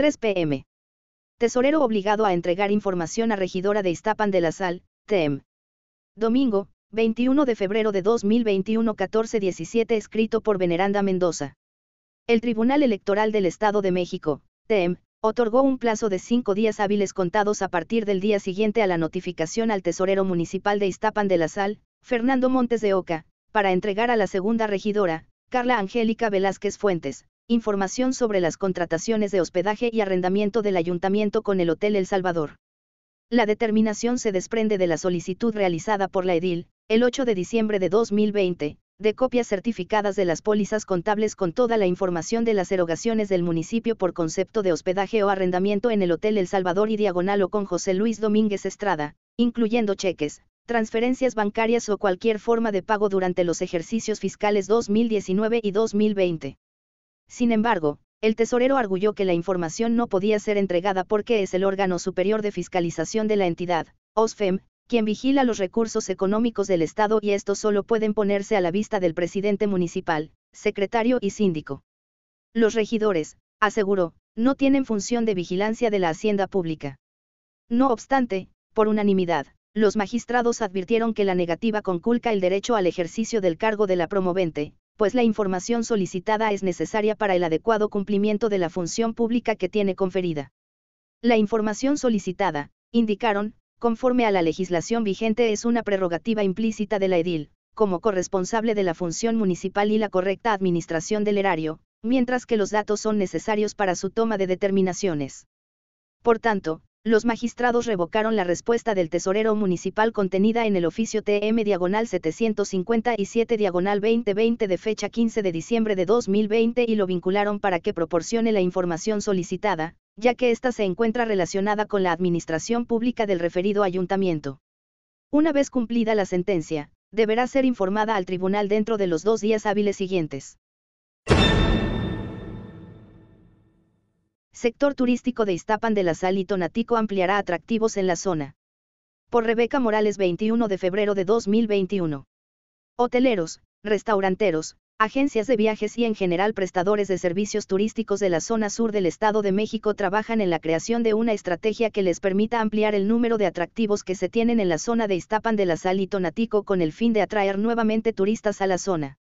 3 pm. Tesorero obligado a entregar información a regidora de Iztapan de la Sal, TEM. Domingo, 21 de febrero de 2021 14-17 escrito por Veneranda Mendoza. El Tribunal Electoral del Estado de México, TEM, otorgó un plazo de cinco días hábiles contados a partir del día siguiente a la notificación al tesorero municipal de Iztapan de la Sal, Fernando Montes de Oca, para entregar a la segunda regidora, Carla Angélica Velázquez Fuentes, información sobre las contrataciones de hospedaje y arrendamiento del ayuntamiento con el Hotel El Salvador. La determinación se desprende de la solicitud realizada por la edil, el 8 de diciembre de 2020, de copias certificadas de las pólizas contables con toda la información de las erogaciones del municipio por concepto de hospedaje o arrendamiento en el Hotel El Salvador y Diagonal o con José Luis Domínguez Estrada, incluyendo cheques, transferencias bancarias o cualquier forma de pago durante los ejercicios fiscales 2019 y 2020. Sin embargo, el tesorero arguyó que la información no podía ser entregada porque es el órgano superior de fiscalización de la entidad, OSFEM, quien vigila los recursos económicos del Estado y estos solo pueden ponerse a la vista del presidente municipal, secretario y síndico. Los regidores, aseguró, no tienen función de vigilancia de la hacienda pública. No obstante, por unanimidad, los magistrados advirtieron que la negativa conculca el derecho al ejercicio del cargo de la promovente, pues la información solicitada es necesaria para el adecuado cumplimiento de la función pública que tiene conferida. La información solicitada, indicaron, conforme a la legislación vigente es una prerrogativa implícita de la edil, como corresponsable de la función municipal y la correcta administración del erario, mientras que los datos son necesarios para su toma de determinaciones. Por tanto, los magistrados revocaron la respuesta del tesorero municipal contenida en el oficio TM diagonal 757 diagonal 2020 de fecha 15 de diciembre de 2020 y lo vincularon para que proporcione la información solicitada, ya que ésta se encuentra relacionada con la administración pública del referido ayuntamiento. Una vez cumplida la sentencia, deberá ser informada al tribunal dentro de los dos días hábiles siguientes. Sector turístico de Iztapan de la Sal y Tonatico ampliará atractivos en la zona. Por Rebeca Morales 21 de febrero de 2021. Hoteleros, restauranteros, Agencias de viajes y en general prestadores de servicios turísticos de la zona sur del Estado de México trabajan en la creación de una estrategia que les permita ampliar el número de atractivos que se tienen en la zona de Iztapan de la Sal y Tonatico con el fin de atraer nuevamente turistas a la zona.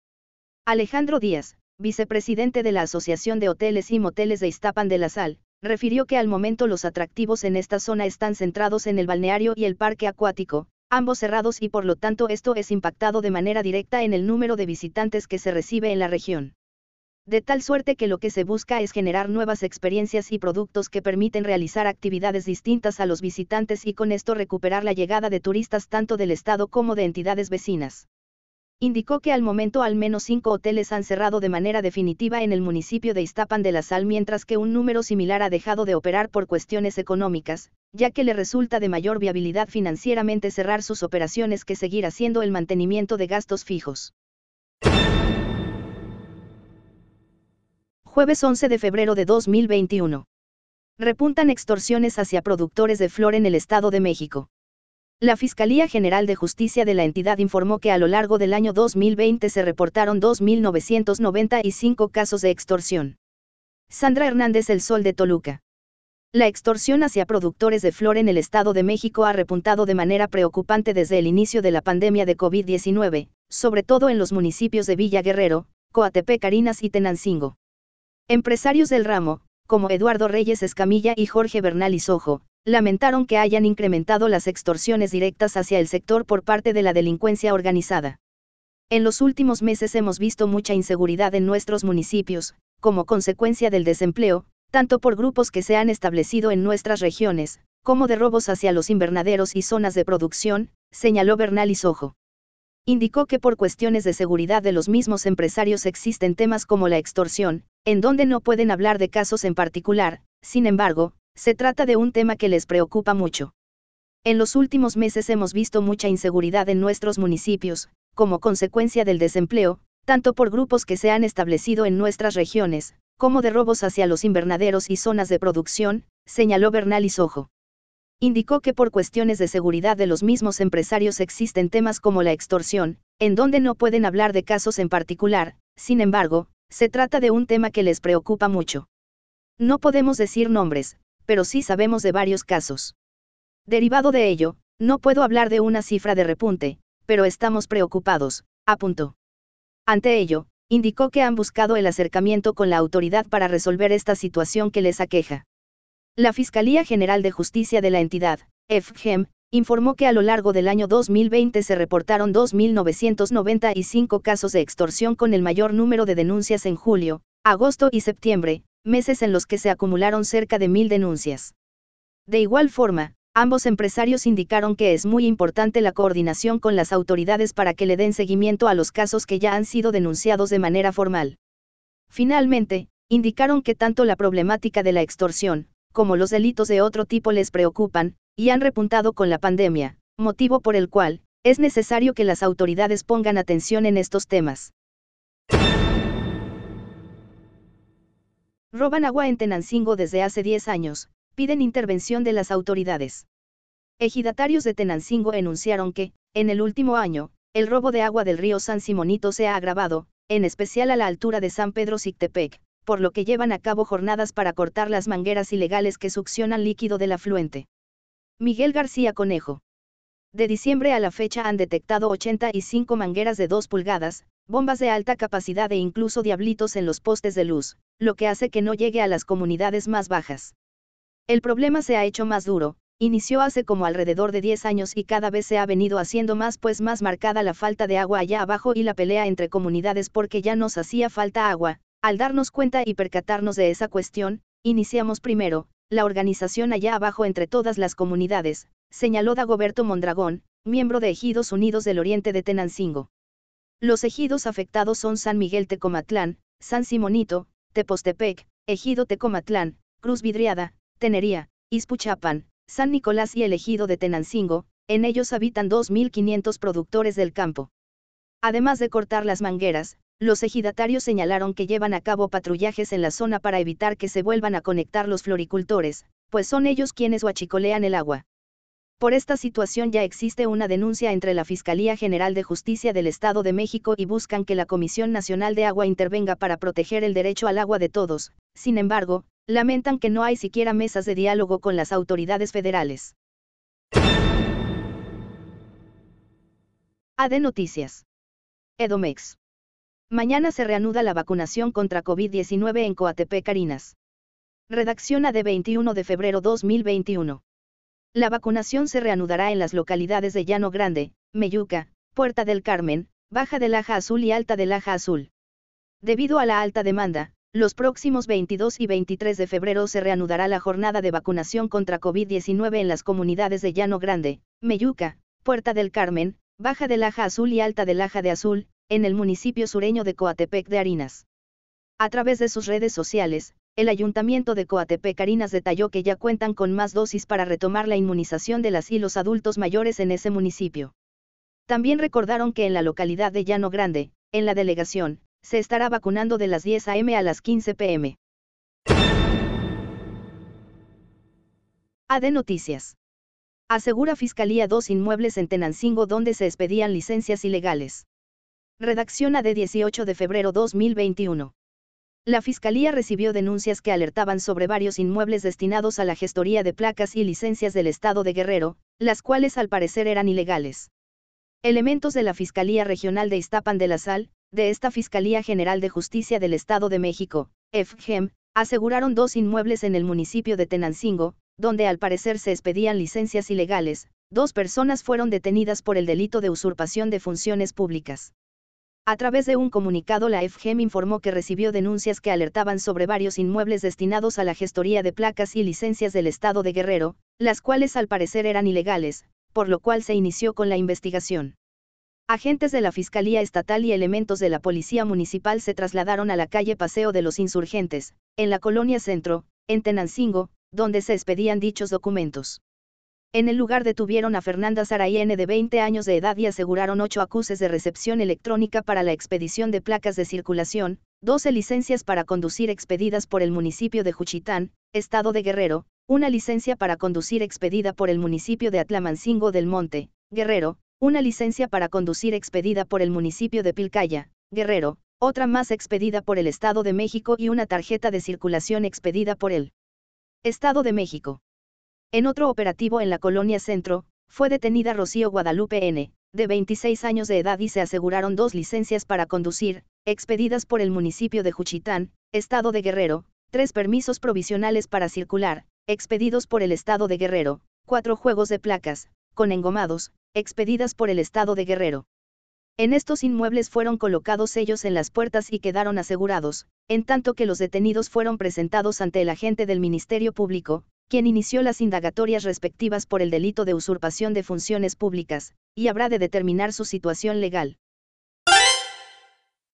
Alejandro Díaz, vicepresidente de la Asociación de Hoteles y Moteles de Iztapan de la Sal, refirió que al momento los atractivos en esta zona están centrados en el balneario y el parque acuático, ambos cerrados y por lo tanto esto es impactado de manera directa en el número de visitantes que se recibe en la región. De tal suerte que lo que se busca es generar nuevas experiencias y productos que permiten realizar actividades distintas a los visitantes y con esto recuperar la llegada de turistas tanto del Estado como de entidades vecinas. Indicó que al momento al menos cinco hoteles han cerrado de manera definitiva en el municipio de Iztapan de la Sal mientras que un número similar ha dejado de operar por cuestiones económicas, ya que le resulta de mayor viabilidad financieramente cerrar sus operaciones que seguir haciendo el mantenimiento de gastos fijos. Jueves 11 de febrero de 2021. Repuntan extorsiones hacia productores de flor en el Estado de México. La Fiscalía General de Justicia de la entidad informó que a lo largo del año 2020 se reportaron 2.995 casos de extorsión. Sandra Hernández El Sol de Toluca. La extorsión hacia productores de flor en el Estado de México ha repuntado de manera preocupante desde el inicio de la pandemia de COVID-19, sobre todo en los municipios de Villa Guerrero, Coatepec, Carinas y Tenancingo. Empresarios del ramo, como Eduardo Reyes Escamilla y Jorge Bernal Isojo, lamentaron que hayan incrementado las extorsiones directas hacia el sector por parte de la delincuencia organizada. En los últimos meses hemos visto mucha inseguridad en nuestros municipios, como consecuencia del desempleo, tanto por grupos que se han establecido en nuestras regiones, como de robos hacia los invernaderos y zonas de producción, señaló Bernal Sojo. Indicó que por cuestiones de seguridad de los mismos empresarios existen temas como la extorsión, en donde no pueden hablar de casos en particular, sin embargo, se trata de un tema que les preocupa mucho. En los últimos meses hemos visto mucha inseguridad en nuestros municipios, como consecuencia del desempleo, tanto por grupos que se han establecido en nuestras regiones, como de robos hacia los invernaderos y zonas de producción, señaló Bernal Isojo. Indicó que por cuestiones de seguridad de los mismos empresarios existen temas como la extorsión, en donde no pueden hablar de casos en particular, sin embargo, se trata de un tema que les preocupa mucho. No podemos decir nombres, pero sí sabemos de varios casos. Derivado de ello, no puedo hablar de una cifra de repunte, pero estamos preocupados, apuntó. Ante ello, indicó que han buscado el acercamiento con la autoridad para resolver esta situación que les aqueja. La Fiscalía General de Justicia de la entidad, FGEM, informó que a lo largo del año 2020 se reportaron 2.995 casos de extorsión con el mayor número de denuncias en julio, agosto y septiembre, meses en los que se acumularon cerca de mil denuncias. De igual forma, ambos empresarios indicaron que es muy importante la coordinación con las autoridades para que le den seguimiento a los casos que ya han sido denunciados de manera formal. Finalmente, indicaron que tanto la problemática de la extorsión, como los delitos de otro tipo les preocupan, y han repuntado con la pandemia, motivo por el cual, es necesario que las autoridades pongan atención en estos temas. Roban agua en Tenancingo desde hace 10 años, piden intervención de las autoridades. Ejidatarios de Tenancingo enunciaron que, en el último año, el robo de agua del río San Simonito se ha agravado, en especial a la altura de San Pedro Sictepec, por lo que llevan a cabo jornadas para cortar las mangueras ilegales que succionan líquido del afluente. Miguel García Conejo. De diciembre a la fecha han detectado 85 mangueras de 2 pulgadas, bombas de alta capacidad e incluso diablitos en los postes de luz, lo que hace que no llegue a las comunidades más bajas. El problema se ha hecho más duro, inició hace como alrededor de 10 años y cada vez se ha venido haciendo más pues más marcada la falta de agua allá abajo y la pelea entre comunidades porque ya nos hacía falta agua. Al darnos cuenta y percatarnos de esa cuestión, iniciamos primero, la organización allá abajo entre todas las comunidades, señaló Dagoberto Mondragón, miembro de Ejidos Unidos del Oriente de Tenancingo. Los ejidos afectados son San Miguel Tecomatlán, San Simonito, Tepostepec, Ejido Tecomatlán, Cruz Vidriada, Tenería, Ispuchapan, San Nicolás y el ejido de Tenancingo, en ellos habitan 2.500 productores del campo. Además de cortar las mangueras, los ejidatarios señalaron que llevan a cabo patrullajes en la zona para evitar que se vuelvan a conectar los floricultores, pues son ellos quienes huachicolean el agua. Por esta situación ya existe una denuncia entre la Fiscalía General de Justicia del Estado de México y buscan que la Comisión Nacional de Agua intervenga para proteger el derecho al agua de todos, sin embargo, lamentan que no hay siquiera mesas de diálogo con las autoridades federales. AD Noticias. Edomex. Mañana se reanuda la vacunación contra COVID-19 en Coatepec, Carinas. Redacción AD 21 de febrero 2021. La vacunación se reanudará en las localidades de Llano Grande, Meyuca, Puerta del Carmen, Baja del Laja Azul y Alta del Laja Azul. Debido a la alta demanda, los próximos 22 y 23 de febrero se reanudará la jornada de vacunación contra COVID-19 en las comunidades de Llano Grande, Meyuca, Puerta del Carmen, Baja del Laja Azul y Alta del Laja de Azul, en el municipio sureño de Coatepec de Harinas. A través de sus redes sociales, el Ayuntamiento de Coatepec Harinas detalló que ya cuentan con más dosis para retomar la inmunización de las y los adultos mayores en ese municipio. También recordaron que en la localidad de Llano Grande, en la delegación, se estará vacunando de las 10 a.m. a las 15 p.m. AD Noticias. Asegura Fiscalía dos inmuebles en Tenancingo donde se expedían licencias ilegales. Redacción AD 18 de febrero 2021. La Fiscalía recibió denuncias que alertaban sobre varios inmuebles destinados a la gestoría de placas y licencias del Estado de Guerrero, las cuales al parecer eran ilegales. Elementos de la Fiscalía Regional de Iztapan de la Sal, de esta Fiscalía General de Justicia del Estado de México, FGEM, aseguraron dos inmuebles en el municipio de Tenancingo, donde al parecer se expedían licencias ilegales, dos personas fueron detenidas por el delito de usurpación de funciones públicas. A través de un comunicado la FGEM informó que recibió denuncias que alertaban sobre varios inmuebles destinados a la gestoría de placas y licencias del Estado de Guerrero, las cuales al parecer eran ilegales, por lo cual se inició con la investigación. Agentes de la Fiscalía Estatal y elementos de la Policía Municipal se trasladaron a la calle Paseo de los Insurgentes, en la colonia Centro, en Tenancingo, donde se expedían dichos documentos. En el lugar detuvieron a Fernanda N. de 20 años de edad y aseguraron ocho acuses de recepción electrónica para la expedición de placas de circulación, 12 licencias para conducir expedidas por el municipio de Juchitán, Estado de Guerrero, una licencia para conducir expedida por el municipio de Atlamancingo del Monte, Guerrero, una licencia para conducir expedida por el municipio de Pilcaya, Guerrero, otra más expedida por el Estado de México y una tarjeta de circulación expedida por el Estado de México. En otro operativo en la colonia Centro, fue detenida Rocío Guadalupe N., de 26 años de edad y se aseguraron dos licencias para conducir, expedidas por el municipio de Juchitán, Estado de Guerrero, tres permisos provisionales para circular, expedidos por el Estado de Guerrero, cuatro juegos de placas, con engomados, expedidas por el Estado de Guerrero. En estos inmuebles fueron colocados sellos en las puertas y quedaron asegurados, en tanto que los detenidos fueron presentados ante el agente del Ministerio Público, quien inició las indagatorias respectivas por el delito de usurpación de funciones públicas, y habrá de determinar su situación legal.